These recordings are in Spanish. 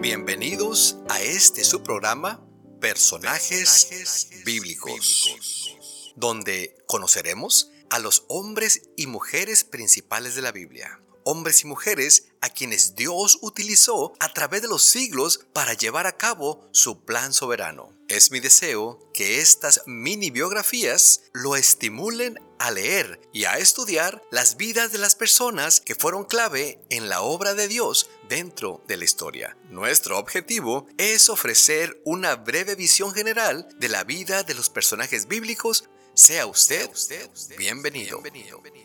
Bienvenidos a este su programa Personajes, bíblicos, donde conoceremos a los hombres y mujeres principales de la Biblia. Hombres y mujeres a quienes Dios utilizó a través de los siglos para llevar a cabo su plan soberano. Es mi deseo que estas mini biografías lo estimulen a leer y a estudiar las vidas de las personas que fueron clave en la obra de Dios dentro de la historia. Nuestro objetivo es ofrecer una breve visión general de la vida de los personajes bíblicos sea usted, bienvenido.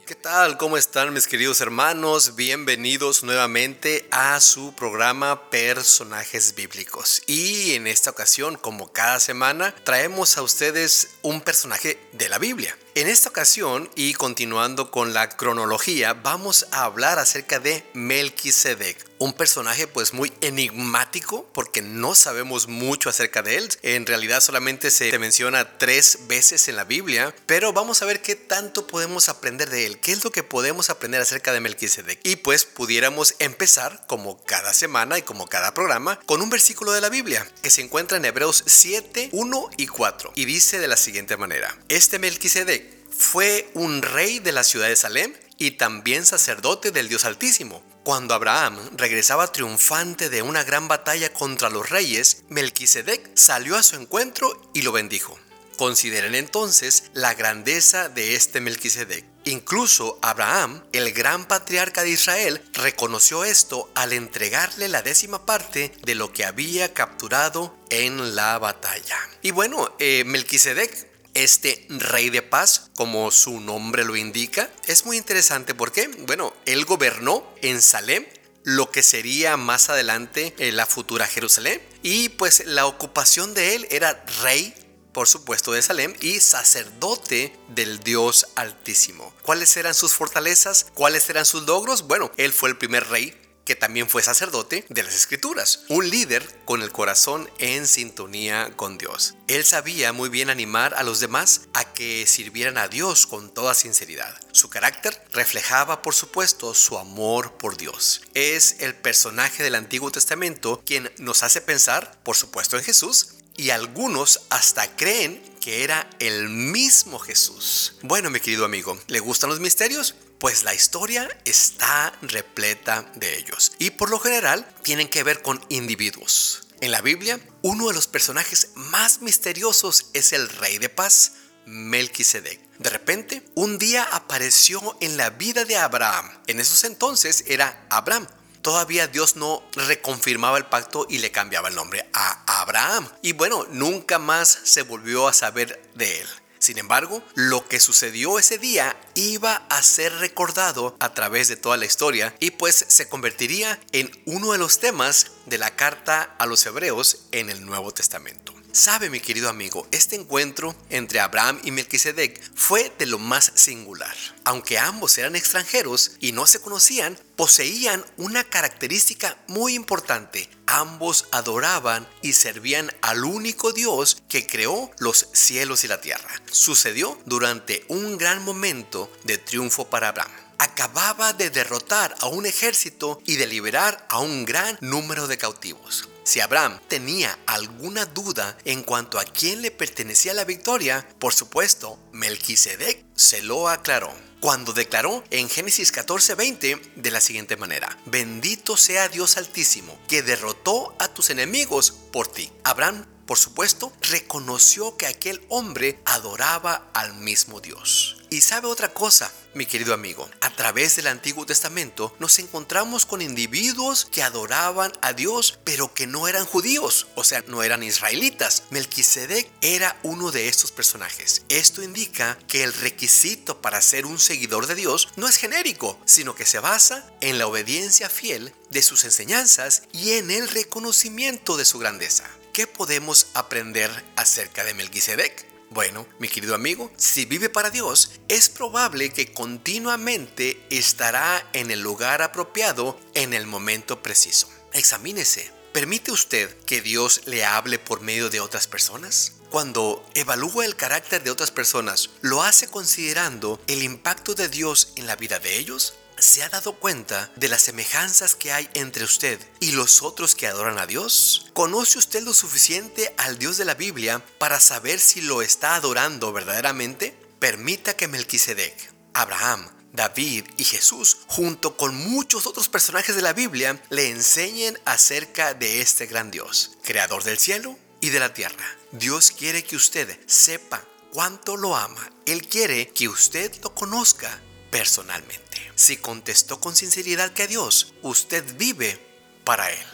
¿Qué tal? ¿Cómo están mis queridos hermanos? Bienvenidos nuevamente a su programa Personajes Bíblicos. Y en esta ocasión, como cada semana, traemos a ustedes un personaje de la Biblia. En esta ocasión, y continuando con la cronología, vamos a hablar acerca de Melquisedec, un personaje pues muy enigmático porque no sabemos mucho acerca de él. En realidad solamente se menciona tres veces en la Biblia, pero vamos a ver qué tanto podemos aprender de él, qué es lo que podemos aprender acerca de Melquisedec. Y pues pudiéramos empezar, como cada semana y como cada programa, con un versículo de la Biblia que se encuentra en Hebreos 7, 1 y 4 y dice de la siguiente manera: Este Melquisedec fue un rey de la ciudad de Salem y también sacerdote del Dios Altísimo. Cuando Abraham regresaba triunfante de una gran batalla contra los reyes, Melquisedec salió a su encuentro y lo bendijo. Consideren entonces la grandeza de este Melquisedec. Incluso Abraham, el gran patriarca de Israel, reconoció esto al entregarle la décima parte de lo que había capturado en la batalla. Y bueno, eh, Melquisedec este rey de paz, como su nombre lo indica, es muy interesante porque, bueno, él gobernó en Salem, lo que sería más adelante eh, la futura Jerusalén, y pues la ocupación de él era rey por supuesto de Salem y sacerdote del Dios Altísimo. ¿Cuáles eran sus fortalezas? ¿Cuáles eran sus logros? Bueno, él fue el primer rey que también fue sacerdote de las escrituras, un líder con el corazón en sintonía con Dios. Él sabía muy bien animar a los demás a que sirvieran a Dios con toda sinceridad. Su carácter reflejaba, por supuesto, su amor por Dios. Es el personaje del Antiguo Testamento quien nos hace pensar, por supuesto, en Jesús, y algunos hasta creen que era el mismo Jesús. Bueno, mi querido amigo, ¿le gustan los misterios? Pues la historia está repleta de ellos y por lo general tienen que ver con individuos. En la Biblia, uno de los personajes más misteriosos es el rey de paz, Melquisedec. De repente, un día apareció en la vida de Abraham. En esos entonces era Abraham. Todavía Dios no reconfirmaba el pacto y le cambiaba el nombre a Abraham. Y bueno, nunca más se volvió a saber de él. Sin embargo, lo que sucedió ese día iba a ser recordado a través de toda la historia y pues se convertiría en uno de los temas de la carta a los hebreos en el Nuevo Testamento. Sabe, mi querido amigo, este encuentro entre Abraham y Melquisedec fue de lo más singular. Aunque ambos eran extranjeros y no se conocían, poseían una característica muy importante. Ambos adoraban y servían al único Dios que creó los cielos y la tierra. Sucedió durante un gran momento de triunfo para Abraham acababa de derrotar a un ejército y de liberar a un gran número de cautivos. Si Abraham tenía alguna duda en cuanto a quién le pertenecía la victoria, por supuesto, Melquisedec se lo aclaró cuando declaró en Génesis 14:20 de la siguiente manera, bendito sea Dios altísimo, que derrotó a tus enemigos por ti. Abraham por supuesto, reconoció que aquel hombre adoraba al mismo Dios. Y sabe otra cosa, mi querido amigo, a través del Antiguo Testamento nos encontramos con individuos que adoraban a Dios, pero que no eran judíos, o sea, no eran israelitas. Melquisedec era uno de estos personajes. Esto indica que el requisito para ser un seguidor de Dios no es genérico, sino que se basa en la obediencia fiel de sus enseñanzas y en el reconocimiento de su grandeza. ¿Qué podemos aprender acerca de Melquisedec? Bueno, mi querido amigo, si vive para Dios, es probable que continuamente estará en el lugar apropiado en el momento preciso. Examínese. ¿Permite usted que Dios le hable por medio de otras personas? Cuando evalúa el carácter de otras personas, ¿lo hace considerando el impacto de Dios en la vida de ellos? ¿Se ha dado cuenta de las semejanzas que hay entre usted y los otros que adoran a Dios? ¿Conoce usted lo suficiente al Dios de la Biblia para saber si lo está adorando verdaderamente? Permita que Melquisedec, Abraham, David y Jesús, junto con muchos otros personajes de la Biblia, le enseñen acerca de este gran Dios, creador del cielo y de la tierra. Dios quiere que usted sepa cuánto lo ama. Él quiere que usted lo conozca personalmente. Si contestó con sinceridad que Dios, usted vive para Él.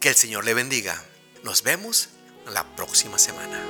Que el Señor le bendiga. Nos vemos la próxima semana.